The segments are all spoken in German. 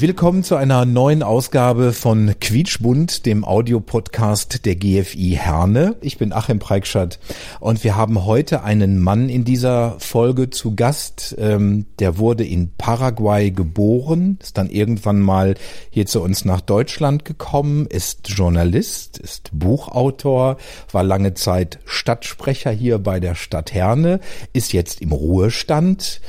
Willkommen zu einer neuen Ausgabe von Quietschbund, dem Audiopodcast der GFI Herne. Ich bin Achim Preikschat und wir haben heute einen Mann in dieser Folge zu Gast. Ähm, der wurde in Paraguay geboren, ist dann irgendwann mal hier zu uns nach Deutschland gekommen, ist Journalist, ist Buchautor, war lange Zeit Stadtsprecher hier bei der Stadt Herne, ist jetzt im Ruhestand.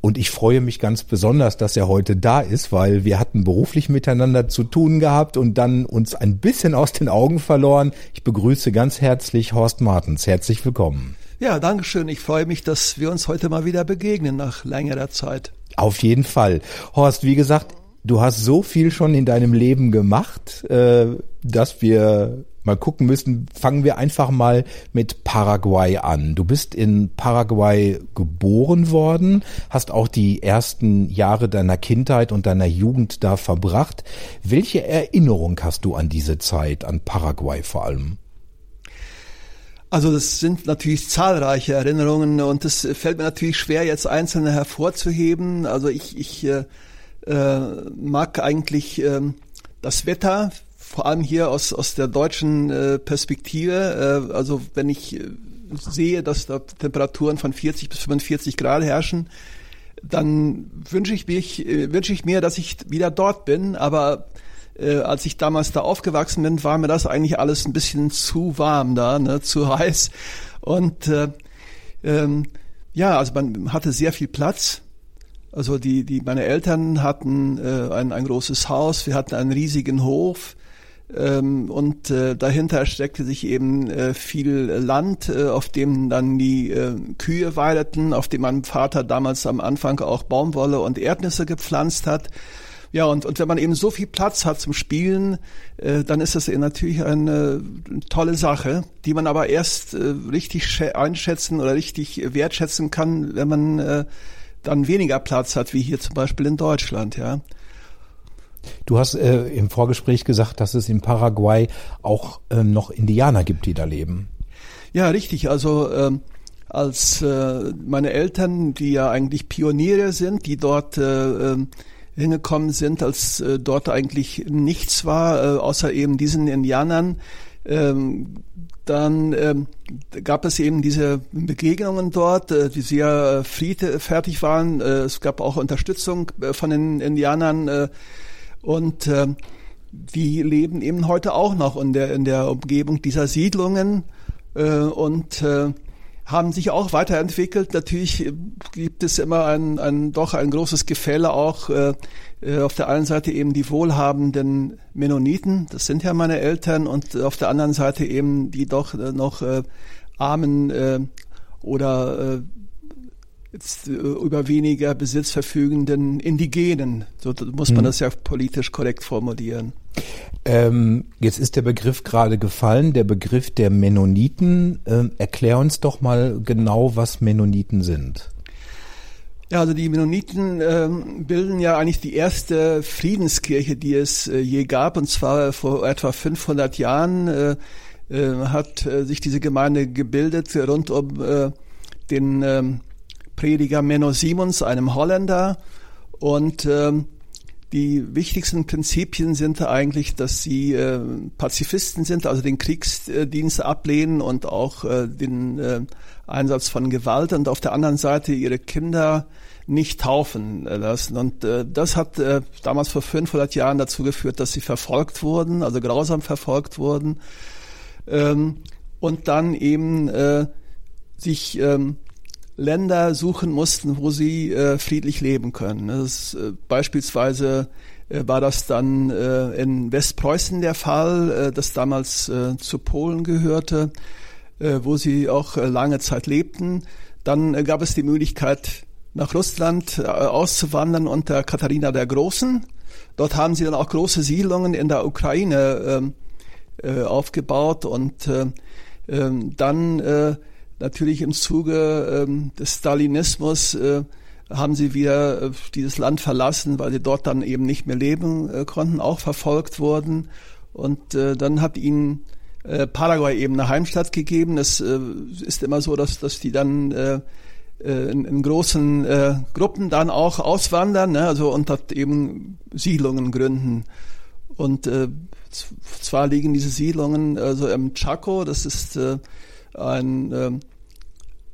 Und ich freue mich ganz besonders, dass er heute da ist, weil wir hatten beruflich miteinander zu tun gehabt und dann uns ein bisschen aus den Augen verloren. Ich begrüße ganz herzlich Horst Martens. Herzlich willkommen. Ja, danke schön. Ich freue mich, dass wir uns heute mal wieder begegnen nach längerer Zeit. Auf jeden Fall. Horst, wie gesagt, du hast so viel schon in deinem Leben gemacht, äh, dass wir mal gucken müssen. Fangen wir einfach mal mit Paraguay an. Du bist in Paraguay geboren worden, hast auch die ersten Jahre deiner Kindheit und deiner Jugend da verbracht. Welche Erinnerung hast du an diese Zeit, an Paraguay vor allem? Also das sind natürlich zahlreiche Erinnerungen und es fällt mir natürlich schwer, jetzt einzelne hervorzuheben. Also ich, ich äh, äh, mag eigentlich äh, das Wetter, vor allem hier aus, aus der deutschen äh, Perspektive. Äh, also wenn ich äh, sehe, dass da Temperaturen von 40 bis 45 Grad herrschen, dann wünsche ich mich, äh, wünsche ich mir, dass ich wieder dort bin. Aber äh, als ich damals da aufgewachsen bin, war mir das eigentlich alles ein bisschen zu warm da, ne, zu heiß. Und äh, ähm, ja, also man hatte sehr viel Platz. Also die, die meine Eltern hatten äh, ein, ein großes Haus, wir hatten einen riesigen Hof. Ähm, und äh, dahinter steckte sich eben äh, viel Land, äh, auf dem dann die äh, Kühe weideten, auf dem mein Vater damals am Anfang auch Baumwolle und Erdnüsse gepflanzt hat. Ja, und, und wenn man eben so viel Platz hat zum Spielen, äh, dann ist das natürlich eine, tolle Sache, die man aber erst äh, richtig schä- einschätzen oder richtig wertschätzen kann, wenn man äh, dann weniger Platz hat, wie hier zum Beispiel in Deutschland, ja. Du hast äh, im Vorgespräch gesagt, dass es in Paraguay auch ähm, noch Indianer gibt, die da leben. Ja, richtig. Also ähm, als äh, meine Eltern, die ja eigentlich Pioniere sind, die dort äh, ähm, hingekommen sind, als äh, dort eigentlich nichts war, äh, außer eben diesen Indianern, ähm, dann ähm, gab es eben diese Begegnungen dort, äh, die sehr äh, friedfertig waren. Äh, es gab auch Unterstützung äh, von den Indianern und äh, die leben eben heute auch noch in der, in der Umgebung dieser Siedlungen äh, und äh, haben sich auch weiterentwickelt. Natürlich gibt es immer ein, ein doch ein großes Gefälle auch äh, äh, auf der einen Seite eben die wohlhabenden Mennoniten, das sind ja meine Eltern, und auf der anderen Seite eben die doch äh, noch äh, armen äh, oder äh, über weniger Besitz verfügenden Indigenen. So muss man das ja politisch korrekt formulieren. Ähm, jetzt ist der Begriff gerade gefallen, der Begriff der Mennoniten. Ähm, erklär uns doch mal genau, was Mennoniten sind. Ja, also die Mennoniten ähm, bilden ja eigentlich die erste Friedenskirche, die es äh, je gab, und zwar vor etwa 500 Jahren äh, äh, hat äh, sich diese Gemeinde gebildet rund um äh, den ähm, Prediger Menno Simons, einem Holländer. Und ähm, die wichtigsten Prinzipien sind eigentlich, dass sie äh, Pazifisten sind, also den Kriegsdienst ablehnen und auch äh, den äh, Einsatz von Gewalt und auf der anderen Seite ihre Kinder nicht taufen lassen. Und äh, das hat äh, damals vor 500 Jahren dazu geführt, dass sie verfolgt wurden, also grausam verfolgt wurden. Ähm, und dann eben äh, sich ähm, Länder suchen mussten, wo sie äh, friedlich leben können. Ist, äh, beispielsweise äh, war das dann äh, in Westpreußen der Fall, äh, das damals äh, zu Polen gehörte, wo sie auch lange Zeit lebten. Dann gab es die Möglichkeit, nach Russland auszuwandern unter Katharina der Großen. dort haben sie dann auch große Siedlungen in der Ukraine ähm, äh, aufgebaut und äh, äh, dann natürlich im Zuge äh, des Stalinismus äh, haben sie wieder äh, dieses Land verlassen, weil sie dort dann eben nicht mehr leben äh, konnten, auch verfolgt wurden. Und dann hat ihnen Paraguay eben eine Heimstatt gegeben. Äh, ist immer so, dass, dass die dann in, großen Gruppen dann auch auswandern, ne? also und dort eben Siedlungen gründen. Und zwar liegen diese Siedlungen also im Chaco, das ist ein äh,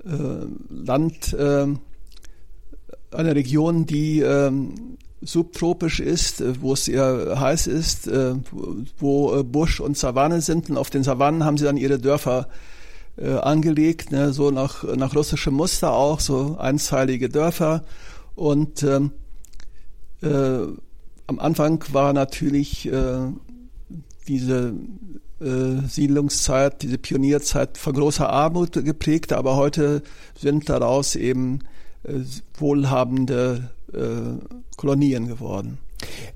äh, Land, äh, eine Region, die ähm, subtropisch ist, äh, wo es sehr heiß ist, äh, wo äh, Busch und Savanne sind. Und auf den Savannen haben sie dann ihre Dörfer äh, angelegt, ne, so nach, nach russischem Muster auch, so einzeilige Dörfer. Und ähm, äh, am Anfang war natürlich diese äh, Siedlungszeit, diese Pionierzeit von großer Armut geprägt, aber heute sind daraus eben äh, wohlhabende äh, Kolonien geworden.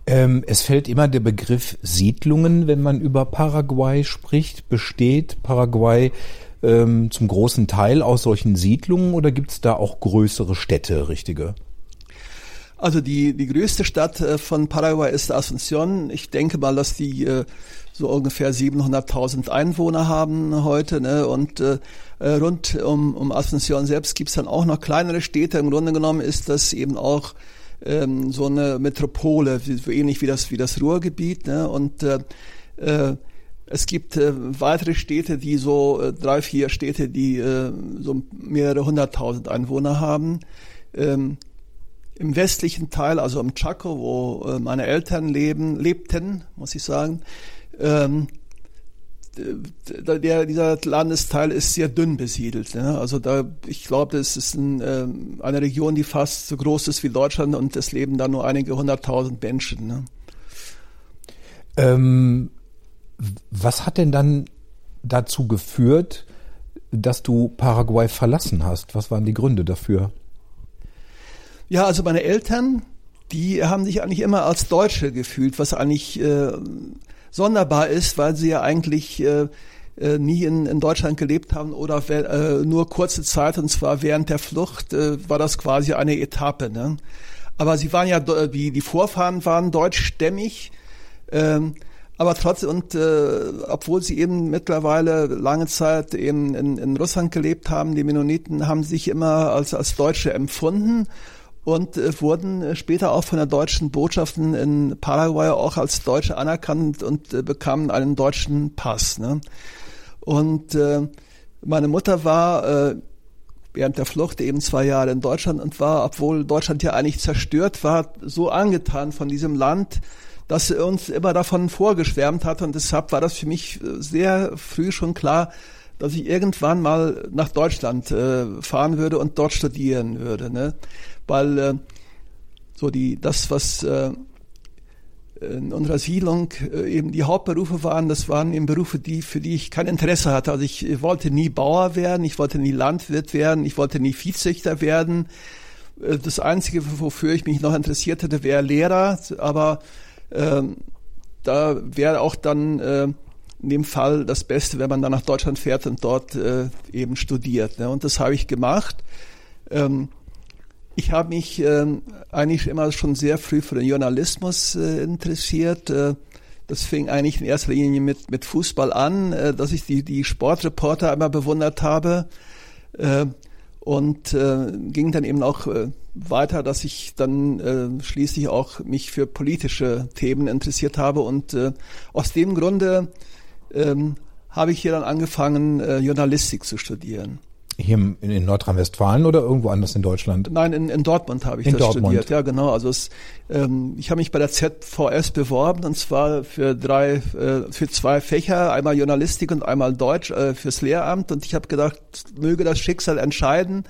Ähm, es fällt immer der Begriff Siedlungen, wenn man über Paraguay spricht. Besteht Paraguay ähm, zum großen Teil aus solchen Siedlungen oder gibt es da auch größere Städte, richtige? Also die, die größte Stadt äh, von Paraguay ist Asunción. Ich denke mal, dass die äh, so ungefähr 700.000 Einwohner haben heute. Ne? Und äh, äh, rund um, um Asunción selbst gibt's dann auch noch kleinere Städte. Im Grunde genommen ist das eben auch ähm, so eine Metropole, so ähnlich wie das, wie das Ruhrgebiet. Ne? Und äh, äh, es gibt äh, weitere Städte, die so, äh, drei, vier Städte, die äh, so mehrere hunderttausend Einwohner haben. Ähm, im westlichen Teil, also im Chaco, wo äh, meine Eltern leben, lebten, muss ich sagen, ähm, der, dieser Landesteil ist sehr dünn besiedelt. Ne? Also da, ich glaube, das ist ein, äh, eine Region, die fast so groß ist wie Deutschland und es leben da nur einige hunderttausend Menschen. Ne? Ähm, was hat denn dann dazu geführt, dass du Paraguay verlassen hast? Was waren die Gründe dafür? Ja, also meine Eltern, die haben sich eigentlich immer als Deutsche gefühlt, was eigentlich äh, sonderbar ist, weil sie ja eigentlich äh, äh, nie in, in Deutschland gelebt haben oder äh, nur kurze Zeit und zwar während der Flucht äh, war das quasi eine Etappe. Ne? Aber sie waren ja, wie die Vorfahren waren deutschstämmig, ähm, aber trotzdem und äh, obwohl sie eben mittlerweile lange Zeit eben in, in Russland gelebt haben, die Mennoniten haben sich immer als als Deutsche empfunden und äh, wurden später auch von der deutschen Botschaft in Paraguay auch als Deutsche anerkannt und äh, bekamen einen deutschen Pass. Ne? Und äh, meine Mutter war äh, während der Flucht eben zwei Jahre in Deutschland und war, obwohl Deutschland ja eigentlich zerstört war, so angetan von diesem Land, dass sie uns immer davon vorgeschwärmt hat. Und deshalb war das für mich äh, sehr früh schon klar, dass ich irgendwann mal nach Deutschland äh, fahren würde und dort studieren würde. Ne? Weil äh, so die das was äh, in unserer Siedlung äh, eben die Hauptberufe waren, das waren eben Berufe, die für die ich kein Interesse hatte. Also ich wollte nie Bauer werden, ich wollte nie Landwirt werden, ich wollte nie Viehzüchter werden. Äh, das Einzige, wofür ich mich noch interessiert hätte, wäre Lehrer, aber ähm, da wäre auch dann äh, in dem Fall das Beste, wenn man dann nach Deutschland fährt und dort äh, eben studiert. Ne? Und das habe ich gemacht. Ähm, ich habe mich ähm, eigentlich immer schon sehr früh für den Journalismus äh, interessiert. Äh, das fing eigentlich in erster Linie mit, mit Fußball an, äh, dass ich die, die Sportreporter immer bewundert habe. Äh, und äh, ging dann eben auch weiter, dass ich dann schließlich auch mich für politische Themen interessiert habe. Und aus dem Grunde ähm, habe ich hier dann angefangen, Journalistik zu studieren. Hier in Nordrhein-Westfalen oder irgendwo anders in Deutschland? Nein, in, in Dortmund habe ich in das Dortmund. studiert. Ja, genau. Also es, ähm, ich habe mich bei der ZVS beworben und zwar für drei, äh, für zwei Fächer, einmal Journalistik und einmal Deutsch äh, fürs Lehramt. Und ich habe gedacht, möge das Schicksal entscheiden.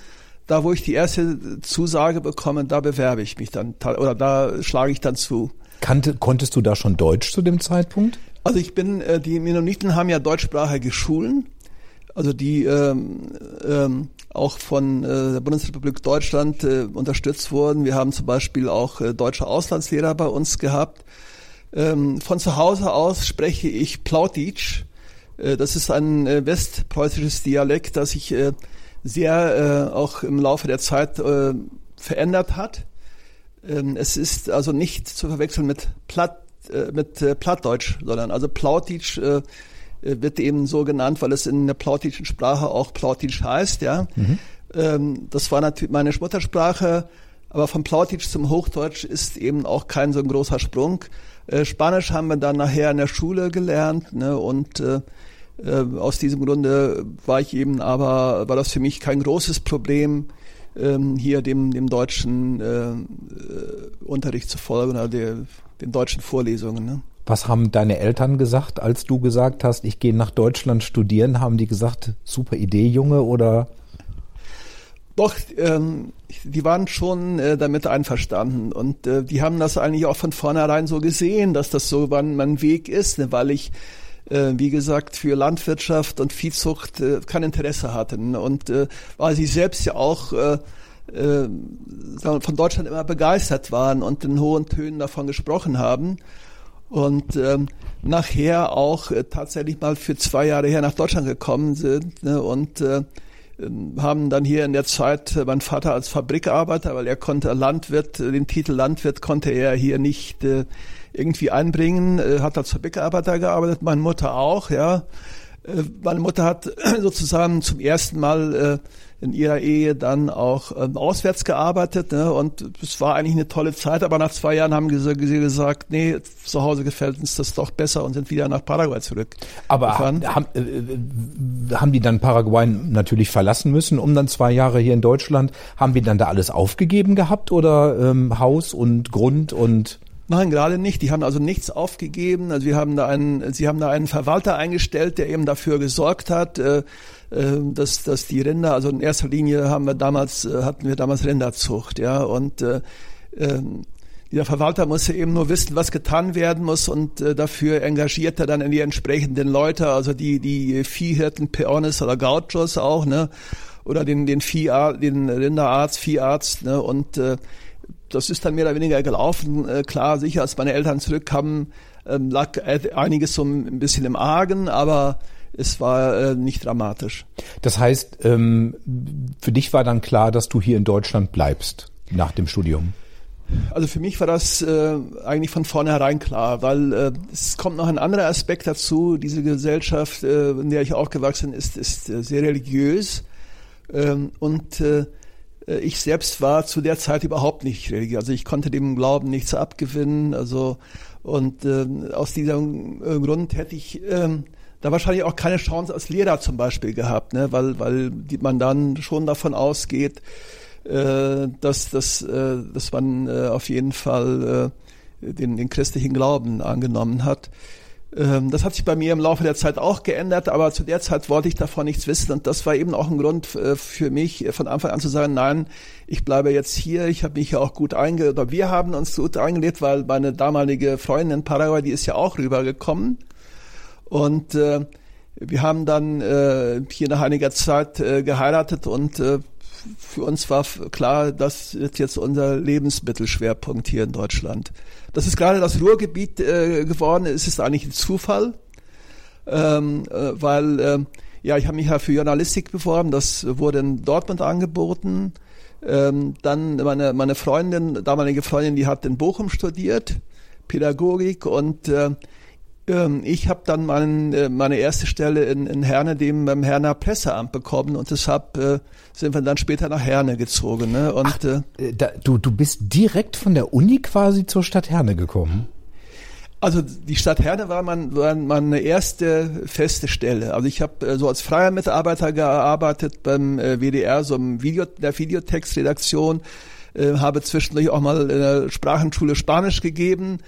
Da, wo ich die erste Zusage bekomme, da bewerbe ich mich dann oder da schlage ich dann zu. Kannte, konntest du da schon Deutsch zu dem Zeitpunkt? Also ich bin, äh, die Mennoniten haben ja deutschsprachige Schulen also die ähm, ähm, auch von äh, der Bundesrepublik Deutschland äh, unterstützt wurden. Wir haben zum Beispiel auch äh, deutsche Auslandslehrer bei uns gehabt. Ähm, von zu Hause aus spreche ich Plautitsch. Äh, das ist ein äh, westpreußisches Dialekt, das sich äh, sehr äh, auch im Laufe der Zeit äh, verändert hat. Ähm, es ist also nicht zu verwechseln mit Platt, äh, mit äh, Plattdeutsch, sondern also Plautitsch äh, wird eben so genannt, weil es in der plautitschen Sprache auch Plautitsch heißt, ja. Mhm. Ähm, das war natürlich meine Muttersprache, aber vom Plautitsch zum Hochdeutsch ist eben auch kein so ein großer Sprung. Äh, Spanisch haben wir dann nachher in der Schule gelernt, ne, und äh, äh, aus diesem Grunde war ich eben aber, war das für mich kein großes Problem, ähm, hier dem, dem deutschen äh, äh, Unterricht zu folgen oder der, den deutschen Vorlesungen. Ne? Was haben deine Eltern gesagt, als du gesagt hast, ich gehe nach Deutschland studieren? Haben die gesagt, super Idee, Junge, oder? Doch, ähm, die waren schon äh, damit einverstanden und äh, die haben das eigentlich auch von vornherein so gesehen, dass das so mein, mein Weg ist, ne, weil ich äh, wie gesagt, für Landwirtschaft und Viehzucht äh, kein Interesse hatten. Und äh, weil sie selbst ja auch äh, äh, von Deutschland immer begeistert waren und in hohen Tönen davon gesprochen haben. Und ähm, nachher auch äh, tatsächlich mal für zwei Jahre her nach Deutschland gekommen sind ne, und äh, ähm, haben dann hier in der Zeit äh, mein Vater als Fabrikarbeiter, weil er konnte Landwirt, den Titel Landwirt konnte er hier nicht äh, irgendwie einbringen, äh, hat als Fabrikarbeiter gearbeitet, meine Mutter auch, ja. Äh, meine Mutter hat sozusagen zum ersten Mal äh, in ihrer Ehe dann auch ähm, auswärts gearbeitet ne? und es war eigentlich eine tolle Zeit, aber nach zwei Jahren haben sie gesagt, nee, zu Hause gefällt uns das doch besser und sind wieder nach Paraguay zurück. Aber haben, äh, haben die dann Paraguay natürlich verlassen müssen, um dann zwei Jahre hier in Deutschland, haben die dann da alles aufgegeben gehabt oder ähm, Haus und Grund und Nein, gerade nicht. Die haben also nichts aufgegeben. Also wir haben da einen, sie haben da einen Verwalter eingestellt, der eben dafür gesorgt hat, äh, dass, dass die Rinder, also in erster Linie haben wir damals, äh, hatten wir damals Rinderzucht, ja, und äh, äh, dieser Verwalter musste eben nur wissen, was getan werden muss und äh, dafür engagiert er dann in die entsprechenden Leute, also die die Viehhirten, Peones oder Gauchos auch, ne, oder den den Vieharzt, den Rinderarzt, Vieharzt, ne, und äh, das ist dann mehr oder weniger gelaufen. Äh, klar, sicher, als meine Eltern zurückkamen, ähm, lag einiges so ein bisschen im Argen, aber es war äh, nicht dramatisch. Das heißt, ähm, für dich war dann klar, dass du hier in Deutschland bleibst nach dem Studium? Also für mich war das äh, eigentlich von vornherein klar, weil äh, es kommt noch ein anderer Aspekt dazu. Diese Gesellschaft, äh, in der ich aufgewachsen bin, ist, ist äh, sehr religiös ähm, und äh, äh, ich selbst war zu der Zeit überhaupt nicht religiös. Also ich konnte dem Glauben nichts abgewinnen. Also und äh, aus diesem äh, Grund hätte ich äh, da wahrscheinlich auch keine Chance als Lehrer zum Beispiel gehabt, ne? weil weil man dann schon davon ausgeht, äh, dass dass, äh, dass man äh, auf jeden Fall äh, den, den christlichen Glauben angenommen hat. Ähm, das hat sich bei mir im Laufe der Zeit auch geändert, aber zu der Zeit wollte ich davon nichts wissen und das war eben auch ein Grund äh, für mich, äh, von Anfang an zu sagen, nein, ich bleibe jetzt hier, ich habe mich ja auch gut einge, oder wir haben uns gut eingelebt, weil meine damalige Freundin in Paraguay, die ist ja auch rübergekommen und äh, wir haben dann äh, hier nach einiger Zeit äh, geheiratet und äh, für uns war klar, das ist jetzt unser Lebensmittelschwerpunkt hier in Deutschland. Dass es gerade das Ruhrgebiet äh, geworden ist, ist eigentlich ein Zufall, ähm, äh, weil äh, ja, ich habe mich ja für Journalistik beworben, das wurde in Dortmund angeboten. Ähm, dann meine, meine Freundin, damalige Freundin, die hat in Bochum studiert, Pädagogik und äh, ähm, ich habe dann mein, äh, meine erste Stelle in, in Herne, dem beim Herner Presseamt bekommen und deshalb äh, sind wir dann später nach Herne gezogen. Ne? Und, Ach, äh, äh, da, du, du bist direkt von der Uni quasi zur Stadt Herne gekommen? Also die Stadt Herne war, mein, war meine erste feste Stelle. Also ich habe äh, so als freier Mitarbeiter gearbeitet beim WDR, so im Video, der Videotextredaktion, habe zwischendurch auch mal in der Sprachenschule Spanisch gegeben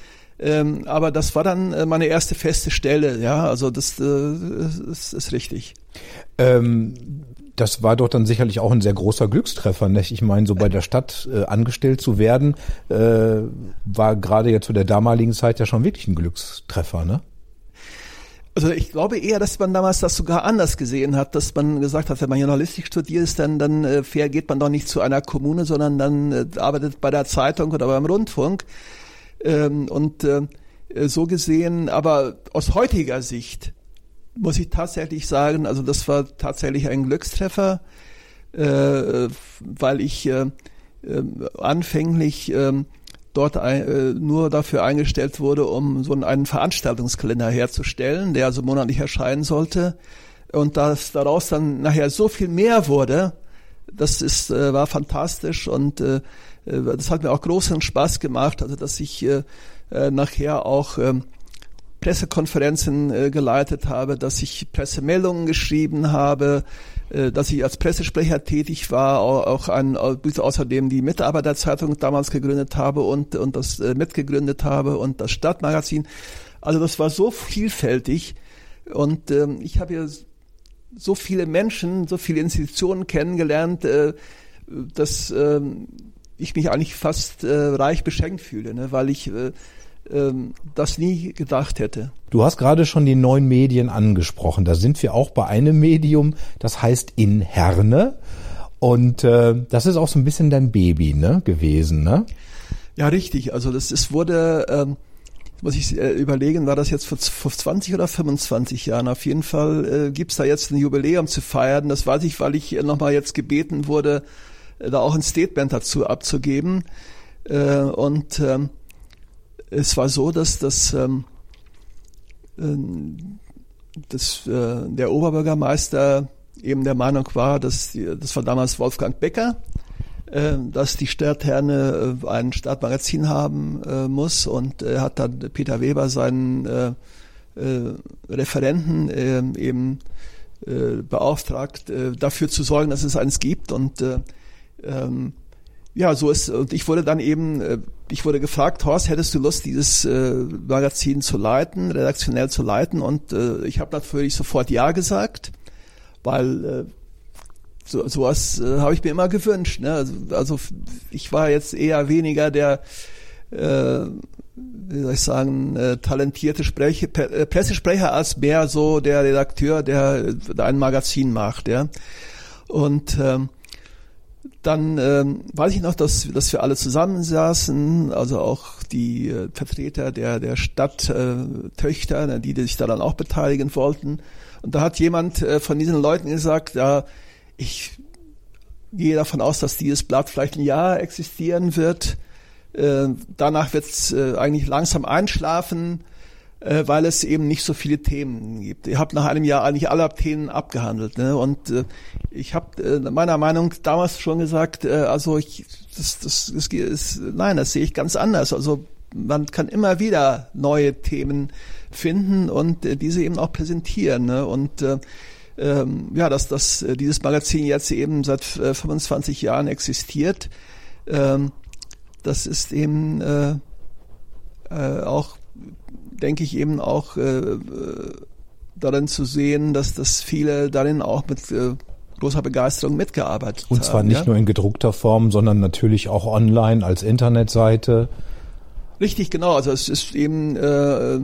ähm, aber das war dann äh, meine erste feste Stelle, ja, also das, äh, ist, ist richtig. Ähm, das war doch dann sicherlich auch ein sehr großer Glückstreffer. Nicht? Ich meine, so bei der Stadt äh, angestellt zu werden, äh, war gerade ja zu der damaligen Zeit ja schon wirklich ein Glückstreffer, ne? Also ich glaube eher, dass man damals das sogar anders gesehen hat, dass man gesagt hat, wenn man Journalistik studiert, dann, dann äh, geht man doch nicht zu einer Kommune, sondern dann äh, arbeitet bei der Zeitung oder beim Rundfunk. Ähm, und äh, so gesehen, aber aus heutiger Sicht muss ich tatsächlich sagen, also das war tatsächlich ein Glückstreffer, äh, weil ich äh, äh, anfänglich äh, dort ein, äh, nur dafür eingestellt wurde, um so einen Veranstaltungskalender herzustellen, der also monatlich erscheinen sollte. Und dass daraus dann nachher so viel mehr wurde, das ist, äh, war fantastisch und äh das hat mir auch großen Spaß gemacht, also dass ich äh, äh, nachher auch äh, Pressekonferenzen äh, geleitet habe, dass ich Pressemeldungen geschrieben habe, äh, dass ich als Pressesprecher tätig war, auch ein, außerdem die Mitarbeiterzeitung damals gegründet habe und, und das äh, mitgegründet habe und das Stadtmagazin. Also das war so vielfältig und ähm, ich habe ja so viele Menschen, so viele Institutionen kennengelernt, äh, dass äh, ich mich eigentlich fast äh, reich beschenkt fühle, ne? weil ich äh, ähm, das nie gedacht hätte. Du hast gerade schon die neuen Medien angesprochen. Da sind wir auch bei einem Medium, das heißt in Herne. Und äh, das ist auch so ein bisschen dein Baby ne, gewesen, ne? Ja, richtig. Also das ist, wurde, ähm, muss ich äh, überlegen, war das jetzt vor, vor 20 oder 25 Jahren? Auf jeden Fall äh, gibt's da jetzt ein Jubiläum zu feiern. Das weiß ich, weil ich äh, nochmal jetzt gebeten wurde, da auch ein Statement dazu abzugeben. Äh, und ähm, es war so, dass das, ähm, ähm, dass äh, der Oberbürgermeister eben der Meinung war, dass die, das war damals Wolfgang Becker, äh, dass die Stadtherne äh, ein Stadtmagazin haben äh, muss und er hat dann Peter Weber seinen äh, äh, Referenten äh, eben äh, beauftragt, äh, dafür zu sorgen, dass es eins gibt und äh, ähm, ja, so ist, und ich wurde dann eben, äh, ich wurde gefragt, Horst, hättest du Lust, dieses äh, Magazin zu leiten, redaktionell zu leiten? Und äh, ich habe natürlich sofort Ja gesagt, weil so, sowas habe ich mir immer gewünscht. Ne? Also, also ich war jetzt eher weniger der, äh, wie soll ich sagen, talentierte Spreche, Pressesprecher als mehr so der Redakteur, der, der ein Magazin macht. Ja? Und ähm, dann ähm, weiß ich noch, dass, dass wir alle zusammensaßen, also auch die äh, Vertreter der, der Stadttöchter, äh, die, die sich daran auch beteiligen wollten. Und da hat jemand äh, von diesen Leuten gesagt, ja, ich gehe davon aus, dass dieses Blatt vielleicht ein Jahr existieren wird. Äh, danach wird es äh, eigentlich langsam einschlafen äh, weil es eben nicht so viele Themen gibt. Ich habe nach einem Jahr eigentlich alle Themen abgehandelt. Ne? Und äh, ich habe äh, meiner Meinung damals schon gesagt, äh, also ich, das, das, das ist, nein, das sehe ich ganz anders. Also man kann immer wieder neue Themen finden und äh, diese eben auch präsentieren. Ne? Und äh, ähm, ja, dass das, äh, dieses Magazin jetzt eben seit äh, 25 Jahren existiert, ähm, das ist eben äh, äh, auch denke ich eben auch äh, darin zu sehen, dass das viele darin auch mit äh, großer Begeisterung mitgearbeitet haben. Und zwar nicht ja? nur in gedruckter Form, sondern natürlich auch online als Internetseite. Richtig, genau. Also es ist eben äh,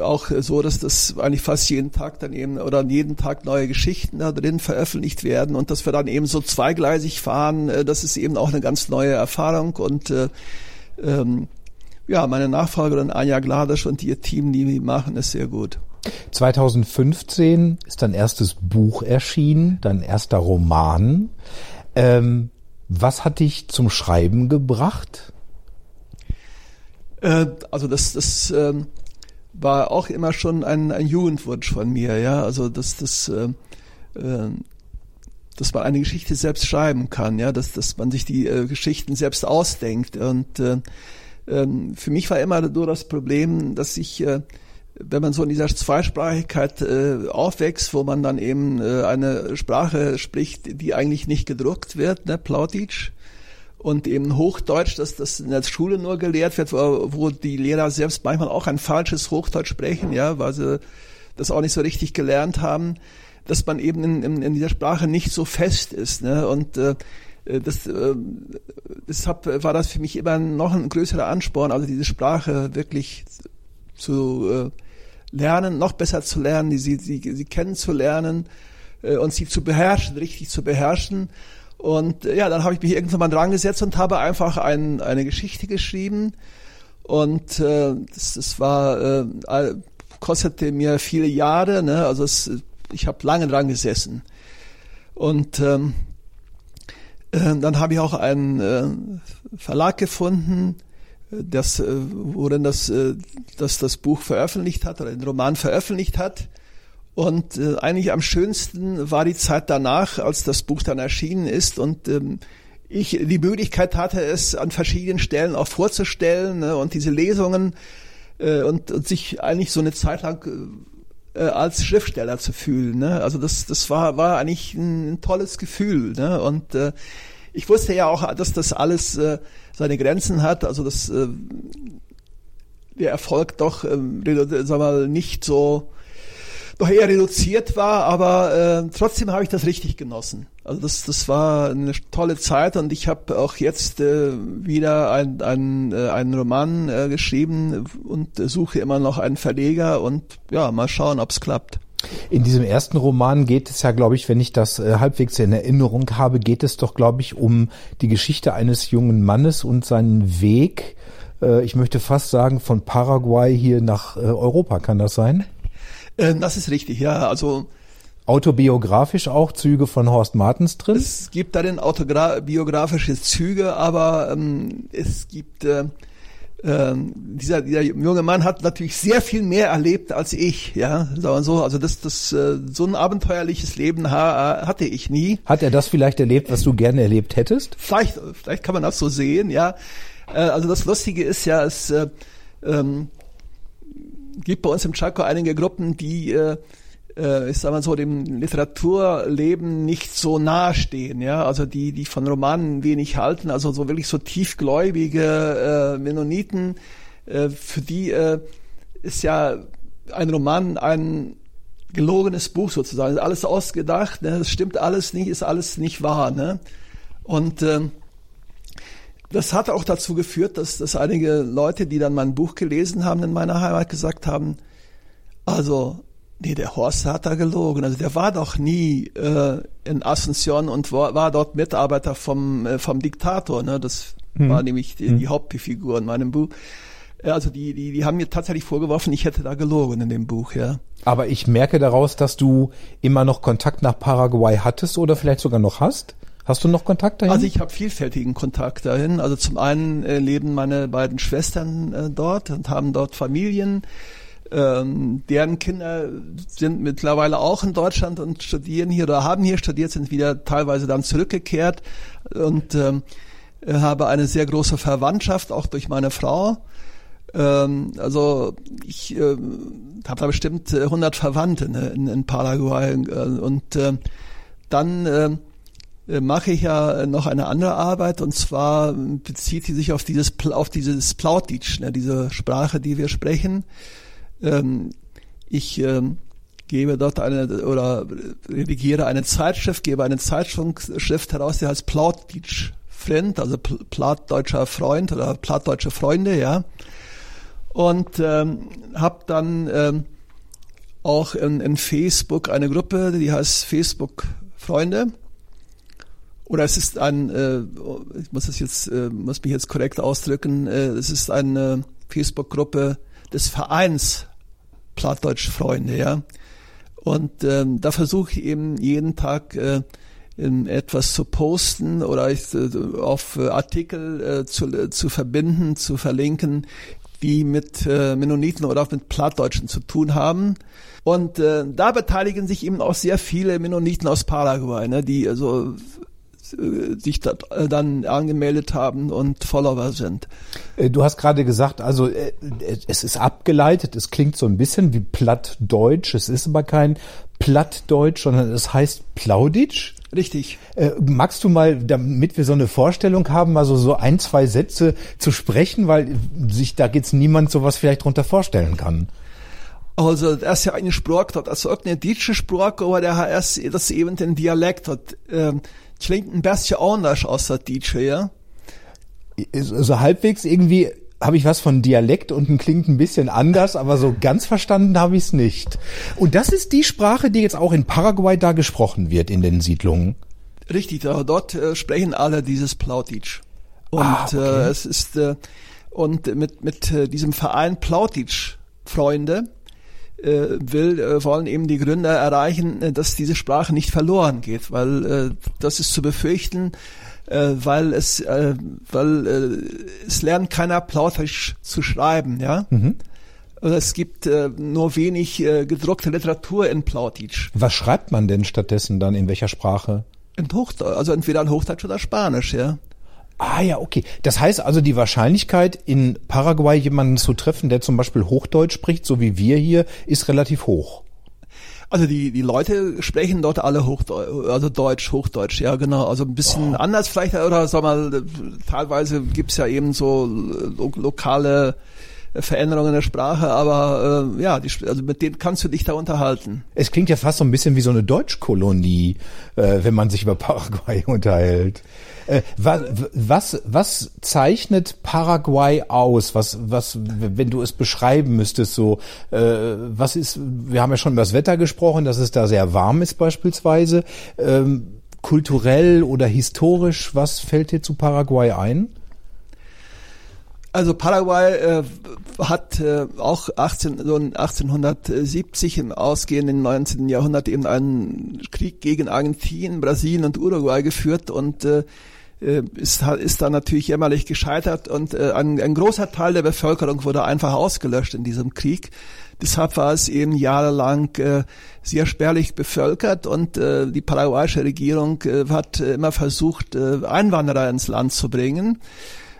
auch so, dass das eigentlich fast jeden Tag dann eben oder jeden Tag neue Geschichten da drin veröffentlicht werden und dass wir dann eben so zweigleisig fahren, äh, das ist eben auch eine ganz neue Erfahrung und äh, ähm, ja, meine Nachfolgerin Anja Gladisch und ihr Team, die machen es sehr gut. 2015 ist dein erstes Buch erschienen, dein erster Roman. Ähm, was hat dich zum Schreiben gebracht? Äh, also das, das ähm, war auch immer schon ein, ein Jugendwunsch von mir, ja. Also dass das, äh, äh, dass man eine Geschichte selbst schreiben kann, ja, dass, dass man sich die äh, Geschichten selbst ausdenkt und äh, für mich war immer nur das Problem, dass ich, äh, wenn man so in dieser Zweisprachigkeit äh, aufwächst, wo man dann eben äh, eine Sprache spricht, die eigentlich nicht gedruckt wird, ne, Plautitsch, und eben Hochdeutsch, dass das in der Schule nur gelehrt wird, wo, wo die Lehrer selbst manchmal auch ein falsches Hochdeutsch sprechen, ja, weil sie das auch nicht so richtig gelernt haben, dass man eben in, in, in dieser Sprache nicht so fest ist. Ne? Und äh, das, äh, deshalb war das für mich immer noch ein größerer Ansporn, also diese Sprache wirklich zu äh, lernen, noch besser zu lernen, sie, sie, sie kennenzulernen äh, und sie zu beherrschen, richtig zu beherrschen. Und äh, ja, dann habe ich mich irgendwann mal dran gesetzt und habe einfach ein, eine Geschichte geschrieben Und äh, das, das war äh, kostete mir viele Jahre, ne? Also es, ich habe lange dran gesessen. Und ähm, äh, dann habe ich auch einen äh, Verlag gefunden, äh, das, äh, worin das, das das Buch veröffentlicht hat oder den Roman veröffentlicht hat. Und eigentlich am schönsten war die Zeit danach, als das Buch dann erschienen ist und ähm, ich die Möglichkeit hatte, es an verschiedenen Stellen auch vorzustellen ne, und diese Lesungen und, und sich eigentlich so eine Zeit lang äh, als Schriftsteller zu fühlen. Ne? Also das, das war, war eigentlich ein, ein tolles Gefühl. Ne? Und äh, ich wusste ja auch, dass das alles äh, seine Grenzen hat, also dass äh, der Erfolg doch, redu- sag mal, nicht so doch eher reduziert war, aber äh, trotzdem habe ich das richtig genossen. Also das, das war eine tolle Zeit und ich habe auch jetzt äh, wieder ein, ein, äh, einen Roman äh, geschrieben und äh, suche immer noch einen Verleger und ja, mal schauen, ob's klappt. In diesem ersten Roman geht es ja, glaube ich, wenn ich das äh, halbwegs in Erinnerung habe, geht es doch, glaube ich, um die Geschichte eines jungen Mannes und seinen Weg, äh, ich möchte fast sagen, von Paraguay hier nach äh, Europa. Kann das sein? Äh, das ist richtig, ja. Also Autobiografisch auch Züge von Horst Martens drin? es gibt darin autobiografische Züge, aber ähm, es gibt äh, ähm, dieser, dieser junge Mann hat natürlich sehr viel mehr erlebt als ich, ja, sagen wir so. Also das, das äh, so ein abenteuerliches Leben ha, hatte ich nie. Hat er das vielleicht erlebt, was du gerne erlebt hättest? Vielleicht, vielleicht kann man das so sehen, ja. Äh, also das Lustige ist ja, es äh, ähm, gibt bei uns im Chaco einige Gruppen, die äh, äh, sag mal so, dem Literaturleben nicht so nahe stehen, ja, also die, die von Romanen wenig halten, also so wirklich so tiefgläubige äh, Mennoniten, äh, für die äh, ist ja ein Roman ein gelogenes Buch sozusagen, ist alles ausgedacht, ne? das stimmt alles nicht, ist alles nicht wahr, ne? Und ähm, das hat auch dazu geführt, dass, dass einige Leute, die dann mein Buch gelesen haben in meiner Heimat, gesagt haben, also, nee, der Horst hat da gelogen. Also der war doch nie äh, in Asunción und war, war dort Mitarbeiter vom, äh, vom Diktator. Ne? Das war nämlich die, die Hauptfigur in meinem Buch. Also die, die, die haben mir tatsächlich vorgeworfen, ich hätte da gelogen in dem Buch, ja. Aber ich merke daraus, dass du immer noch Kontakt nach Paraguay hattest oder vielleicht sogar noch hast. Hast du noch Kontakt dahin? Also ich habe vielfältigen Kontakt dahin. Also zum einen äh, leben meine beiden Schwestern äh, dort und haben dort Familien. Ähm, deren Kinder sind mittlerweile auch in Deutschland und studieren hier oder haben hier studiert, sind wieder teilweise dann zurückgekehrt und ähm, äh, habe eine sehr große Verwandtschaft, auch durch meine Frau. Ähm, also ich ähm, habe da bestimmt äh, 100 Verwandte ne, in, in Paraguay äh, und äh, dann äh, äh, mache ich ja noch eine andere Arbeit und zwar bezieht sie sich auf dieses auf dieses Plautitsch, ne, diese Sprache, die wir sprechen. Ähm, ich ähm, gebe dort eine oder redigiere eine Zeitschrift, gebe eine Zeitschrift heraus, die heißt Plautitsch Friend, also Pl- plattdeutscher Freund oder plattdeutsche Freunde, ja. Und ähm, habe dann ähm, auch in, in Facebook eine Gruppe, die heißt Facebook Freunde. Oder es ist ein, äh, ich muss das jetzt, äh, muss mich jetzt korrekt ausdrücken, äh, es ist eine Facebook-Gruppe des Vereins Plattdeutsch Freunde, ja. Und ähm, da versuche ich eben jeden Tag äh, in etwas zu posten oder ich, äh, auf äh, Artikel äh, zu, äh, zu verbinden, zu verlinken, die mit äh, Mennoniten oder auch mit Plattdeutschen zu tun haben. Und äh, da beteiligen sich eben auch sehr viele Mennoniten aus Paraguay, ne, die also sich da, äh, dann angemeldet haben und Follower sind. Äh, Du hast gerade gesagt, also äh, es ist abgeleitet, es klingt so ein bisschen wie Plattdeutsch, es ist aber kein Plattdeutsch, sondern es heißt Plauditsch. Richtig. Äh, magst du mal, damit wir so eine Vorstellung haben, also so ein, zwei Sätze zu sprechen, weil sich da jetzt niemand sowas vielleicht drunter vorstellen kann? Also das ist ja eine Sprache dort, also auch eine deutsche Sprache, aber der ist das ist eben ein Dialekt hat. Ähm, klingt ein bisschen anders aus der Deutsche, ja. So halbwegs irgendwie habe ich was von Dialekt und klingt ein bisschen anders, aber so ganz verstanden habe ich es nicht. Und das ist die Sprache, die jetzt auch in Paraguay da gesprochen wird in den Siedlungen. Richtig, dort äh, sprechen alle dieses Plautitsch. Und Ah, okay. äh, es ist äh, und mit, mit äh, diesem Verein Plautitsch Freunde äh, will, äh, wollen eben die Gründer erreichen, äh, dass diese Sprache nicht verloren geht, weil äh, das ist zu befürchten, äh, weil es, äh, weil äh, es lernt keiner Plautisch zu schreiben, ja. Mhm. Also es gibt äh, nur wenig äh, gedruckte Literatur in Plautitsch. Was schreibt man denn stattdessen dann in welcher Sprache? In Hochdeutsch, also entweder in Hochdeutsch oder Spanisch, ja. Ah ja, okay. Das heißt also, die Wahrscheinlichkeit, in Paraguay jemanden zu treffen, der zum Beispiel Hochdeutsch spricht, so wie wir hier, ist relativ hoch. Also die, die Leute sprechen dort alle Hochdeutsch, also Deutsch, Hochdeutsch, ja genau. Also ein bisschen Oh. anders vielleicht, oder sag mal, teilweise gibt's ja eben so lo lokale Veränderungen in der Sprache, aber äh, ja, die, also mit denen kannst du dich da unterhalten. Es klingt ja fast so ein bisschen wie so eine Deutschkolonie, äh, wenn man sich über Paraguay unterhält. Äh, was, was, was zeichnet Paraguay aus? Was, was, wenn du es beschreiben müsstest, so, äh, was ist, wir haben ja schon über das Wetter gesprochen, dass es da sehr warm ist beispielsweise. Ähm, kulturell oder historisch, was fällt dir zu Paraguay ein? Also Paraguay äh, hat äh, auch 18, so 1870 im ausgehenden 19. Jahrhundert eben einen Krieg gegen Argentinien, Brasilien und Uruguay geführt und äh, ist, ist dann natürlich jämmerlich gescheitert und äh, ein, ein großer Teil der Bevölkerung wurde einfach ausgelöscht in diesem Krieg. Deshalb war es eben jahrelang äh, sehr spärlich bevölkert und äh, die paraguayische Regierung äh, hat äh, immer versucht, äh, Einwanderer ins Land zu bringen.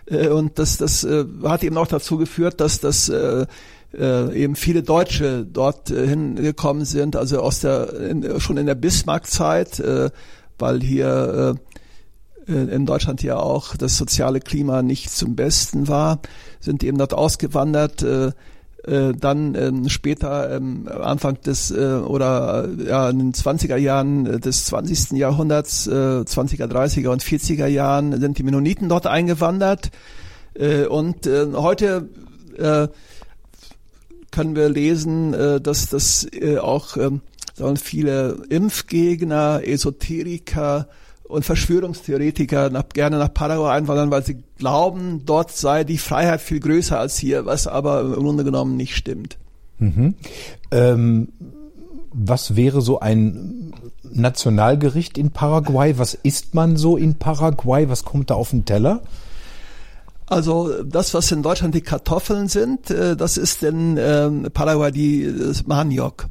Äh, Und das, das äh, hat eben auch dazu geführt, dass das äh, äh, eben viele Deutsche dort äh, hingekommen sind, also aus der in, schon in der Bismarck-Zeit, äh, weil hier äh, äh, in Deutschland ja auch das soziale Klima nicht zum Besten war, sind eben dort ausgewandert. Äh, äh, dann ähm, später ähm, Anfang des äh, oder äh, ja, in den 20er Jahren des 20. Jahrhunderts, äh, 20er, 30er und 40er Jahren sind die Mennoniten dort eingewandert äh, und äh, heute äh, können wir lesen, äh, dass das äh, auch ähm, viele Impfgegner, Esoteriker und Verschwörungstheoretiker nach, gerne nach Paraguay einwandern, weil sie glauben, dort sei die Freiheit viel größer als hier, was aber im Grunde genommen nicht stimmt. Mhm. Ähm, was wäre so ein Nationalgericht in Paraguay? Was isst man so in Paraguay? Was kommt da auf den Teller? Also das, was in Deutschland die Kartoffeln sind, äh, das ist in ähm, Paraguay die das Maniok.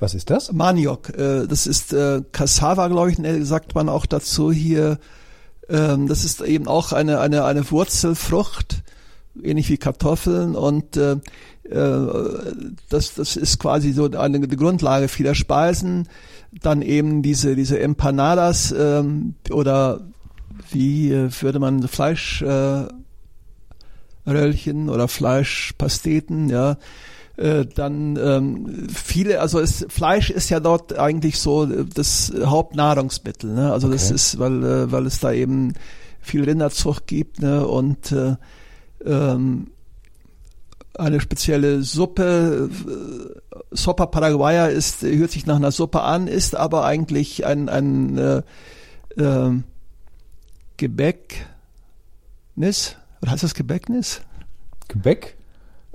Was ist das? Maniok, äh, das ist äh, Cassava, glaube ich, ne, sagt man auch dazu hier. Ähm, das ist eben auch eine, eine, eine Wurzelfrucht, ähnlich wie Kartoffeln und äh, äh, das, das ist quasi so eine die Grundlage vieler Speisen. Dann eben diese, diese Empanadas ähm, oder wie äh, würde man Fleisch äh, Röllchen oder Fleischpasteten, ja. Äh, dann ähm, viele, also es, Fleisch ist ja dort eigentlich so äh, das Hauptnahrungsmittel, ne? Also das Okay. ist, weil äh, weil es da eben viel Rinderzucht gibt, ne? Und äh, ähm, eine spezielle Suppe, äh, Sopa Paraguaya ist, hört sich nach einer Suppe an, ist aber eigentlich ein, ein äh, ähm, Gebäcknis, oder heißt das Gebäcknis? Gebäck?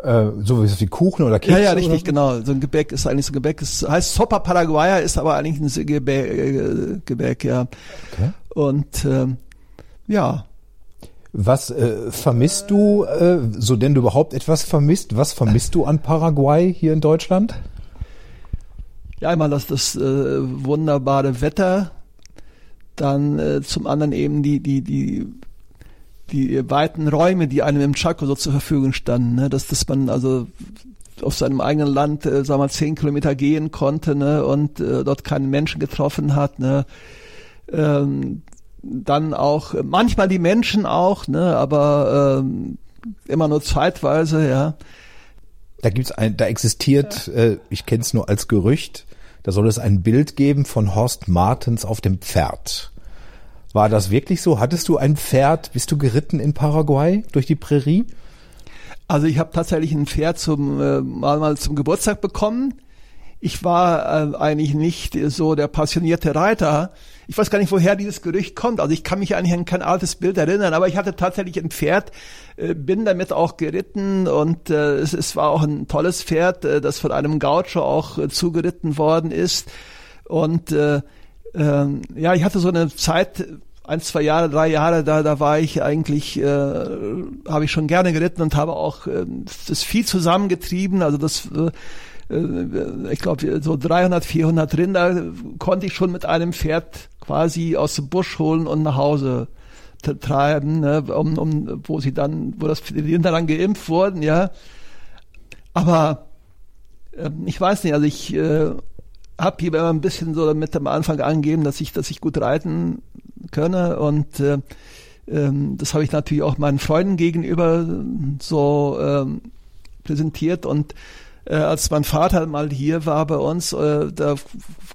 Äh, so wie, Kuchen oder Kekse? Ja, ja, richtig, so? genau. So ein Gebäck ist eigentlich so ein Gebäck. Es heißt Sopa Paraguaya, ist aber eigentlich ein Gebäck, äh, Gebäck ja. Okay. Und ähm, ja, Was äh, vermisst du, äh, so denn du überhaupt etwas vermisst? Was vermisst du an Paraguay hier in Deutschland? ja einmal das, das äh, wunderbare Wetter, dann äh, zum anderen eben die, die, die, die weiten Räume, die einem im Chaco so zur Verfügung standen, ne? dass, dass man also auf seinem eigenen Land, äh, sagen wir mal, zehn Kilometer gehen konnte ne? und äh, dort keinen Menschen getroffen hat. Ne? Ähm, dann auch manchmal die Menschen auch, ne? aber ähm, immer nur zeitweise, ja. Da gibt's ein, da existiert, äh, ich kenne es nur als Gerücht, da soll es ein Bild geben von Horst Martens auf dem Pferd. War das wirklich so? Hattest du ein Pferd? Bist du geritten in Paraguay durch die Prärie? Also ich habe tatsächlich ein Pferd zum äh, mal mal zum Geburtstag bekommen. ich war äh, eigentlich nicht so der passionierte Reiter. Ich weiß gar nicht, woher dieses Gerücht kommt. Also ich kann mich eigentlich an kein altes Bild erinnern, aber ich hatte tatsächlich ein Pferd, äh, bin damit auch geritten und äh, es, es war auch ein tolles Pferd, äh, das von einem Gaucho auch äh, zugeritten worden ist. Und äh, äh, ja, ich hatte so eine Zeit, ein, zwei Jahre, drei Jahre, da, da war ich eigentlich, äh, habe ich schon gerne geritten und habe auch äh, das Vieh zusammengetrieben. Also das, äh, äh ich glaube, so 300, 400 Rinder konnte ich schon mit einem Pferd quasi aus dem Busch holen und nach Hause treiben, ne, um, um, wo sie dann, wo das die Rinder dann geimpft wurden, ja. Aber äh, ich weiß nicht, also ich äh, habe hier immer ein bisschen so mit am Anfang angegeben, dass ich, dass ich gut reiten könne. Und äh, ähm, das habe ich natürlich auch meinen Freunden gegenüber so ähm, präsentiert. Und äh, als mein Vater mal hier war bei uns, äh, da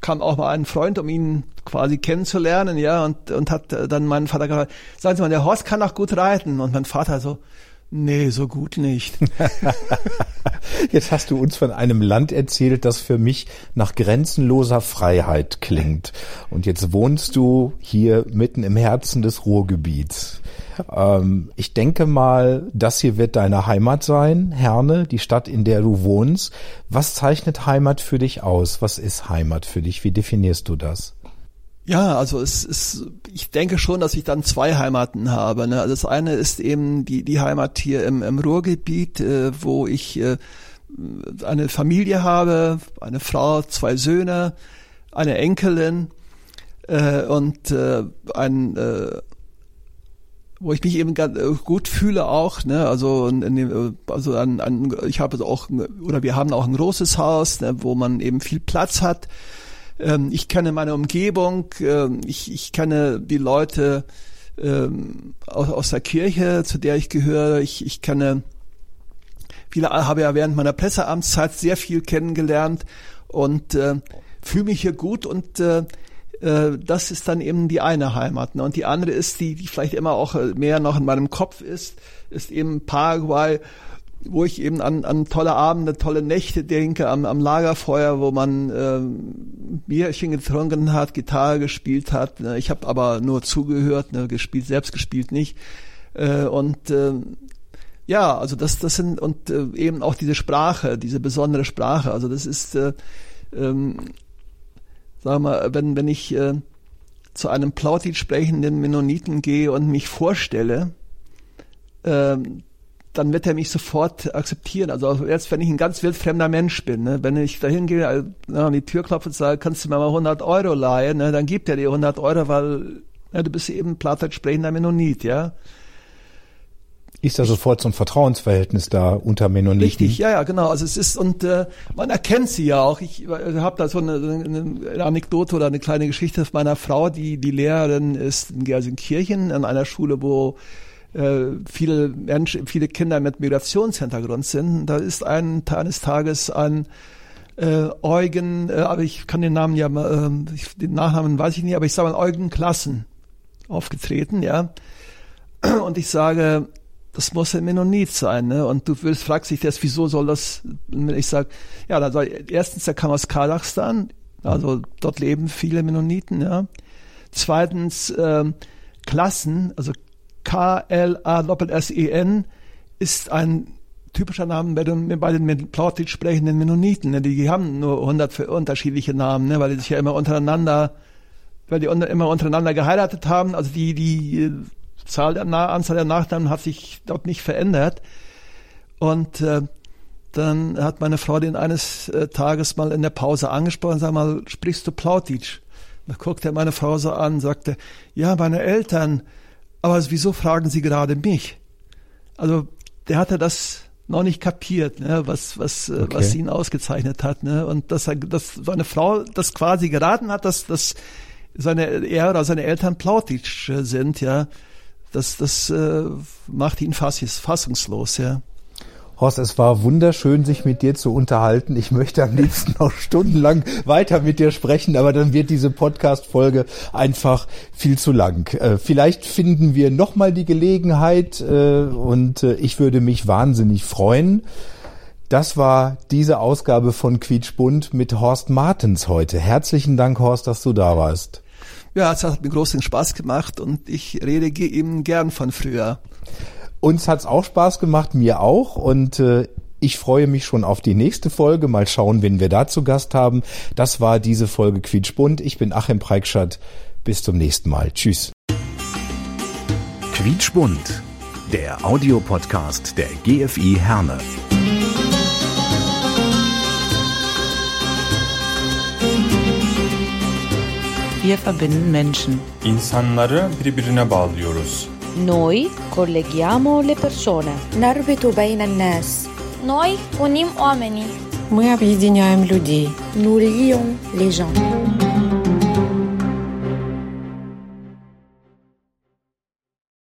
kam auch mal ein Freund, um ihn quasi kennenzulernen, ja, und, und hat dann meinen Vater gesagt, sagen Sie mal, der Horst kann auch gut reiten. Und mein Vater so, Nee, so gut nicht. Jetzt hast du uns von einem Land erzählt, das für mich nach grenzenloser Freiheit klingt. Und jetzt wohnst du hier mitten im Herzen des Ruhrgebiets. Ähm, ich denke mal, das hier wird deine Heimat sein, Herne, die Stadt, in der du wohnst. Was zeichnet Heimat für dich aus? Was ist Heimat für dich? Wie definierst du das? Ja, also es ist, ich denke schon, dass ich dann zwei Heimaten habe. Ne? Also das eine ist eben die, die Heimat hier im, im Ruhrgebiet, äh, wo ich äh, eine Familie habe, eine Frau, zwei Söhne, eine Enkelin äh, und äh, ein äh, wo ich mich eben ganz äh, gut fühle auch, ne, also in, dem, also an, an ich habe auch oder wir haben auch ein großes Haus, ne, wo man eben viel Platz hat ähm, ich kenne meine Umgebung, ähm, ich, ich kenne die Leute ähm, aus, aus der Kirche, zu der ich gehöre. Ich, ich kenne viele, habe ja während meiner Presseamtszeit sehr viel kennengelernt und äh, fühle mich hier gut und äh, äh, das ist dann eben die eine Heimat. Ne? Und die andere ist, die, die vielleicht immer auch mehr noch in meinem Kopf ist, ist eben Paraguay, wo ich eben an, an tolle Abende, tolle Nächte denke, am, am Lagerfeuer, wo man ähm, Bierchen getrunken hat, Gitarre gespielt hat. Ne? Ich habe aber nur zugehört, ne? gespielt, selbst gespielt nicht. Äh, und äh, ja, also das, das sind und äh, eben auch diese Sprache, diese besondere Sprache. Also das ist, äh, ähm, sag mal, wenn wenn ich äh, zu einem Plautitsch sprechenden Mennoniten gehe und mich vorstelle, äh, dann wird er mich sofort akzeptieren. Also jetzt, wenn ich ein ganz wildfremder Mensch bin, ne, wenn ich dahin gehe, äh, an die Tür klopfe und sage, kannst du mir mal 100 Euro leihen, ne, dann gibt er dir 100 Euro, weil ja, du bist eben Plattdeutsch sprechender Mennonit, ja. Ist da sofort so ein Vertrauensverhältnis da unter Mennoniten? Richtig, ja, ja, genau. Also es ist und äh, man erkennt sie ja auch. Ich äh, habe da so eine, eine Anekdote oder eine kleine Geschichte von meiner Frau, die die Lehrerin ist in Gelsenkirchen an einer Schule, wo viele Menschen, viele Kinder mit Migrationshintergrund sind. Da ist ein, eines Tages ein äh, Eugen, äh, aber ich kann den Namen ja, äh, den Nachnamen weiß ich nicht, aber ich sage mal Eugen Klassen aufgetreten, ja. Und ich sage, das muss ein Mennonit sein, ne? Und du willst, fragst dich das, wieso soll das, ich sag, ja, dann ich, erstens, der kam aus Kasachstan, also dort leben viele Mennoniten, ja. Zweitens, ähm, Klassen, also K-L-A-S-E-N ist ein typischer Name bei den, bei den Plautitsch sprechenden Mennoniten. Ne? Die haben nur 100 unterschiedliche Namen, ne? weil die sich ja immer untereinander, weil die immer untereinander geheiratet haben. Also die, die äh, Zahl der Anzahl der Nachnamen hat sich dort nicht verändert. Und äh, dann hat meine Frau den eines äh, Tages mal in der Pause angesprochen, sag mal, sprichst du Plautitsch? Da guckte er meine Frau so an, sagte, ja, meine Eltern, aber wieso fragen Sie gerade mich? Also der hatte das noch nicht kapiert, ne, was was äh, okay. was ihn ausgezeichnet hat, ne, und dass er, dass seine Frau das quasi geraten hat, dass dass seine er oder seine Eltern Plautitsch sind, ja, das das äh, macht ihn fassungslos, ja. Horst, es war wunderschön, sich mit dir zu unterhalten. Ich möchte am liebsten noch stundenlang weiter mit dir sprechen, aber dann wird diese Podcast-Folge einfach viel zu lang. Äh, vielleicht finden wir nochmal die Gelegenheit äh, und äh, ich würde mich wahnsinnig freuen. Das war diese Ausgabe von Quietschbund mit Horst Martens heute. Herzlichen Dank, Horst, dass du da warst. Ja, es hat mir großen Spaß gemacht und ich rede eben gern von früher. Uns hat's auch Spaß gemacht, mir auch. Und äh, ich freue mich schon auf die nächste Folge. Mal schauen, wen wir da zu Gast haben. Das war diese Folge Quietschbund. Ich bin Achim Preikschat. Bis zum nächsten Mal. Tschüss. Quietschbund, der Audiopodcast der GFI Herne. Wir verbinden Menschen. İnsanları birbirine bağlıyoruz. Noi colleghiamo le persone. نربط بين الناس Noi unim oamenii. Мы объединяем людей. nous lions les gens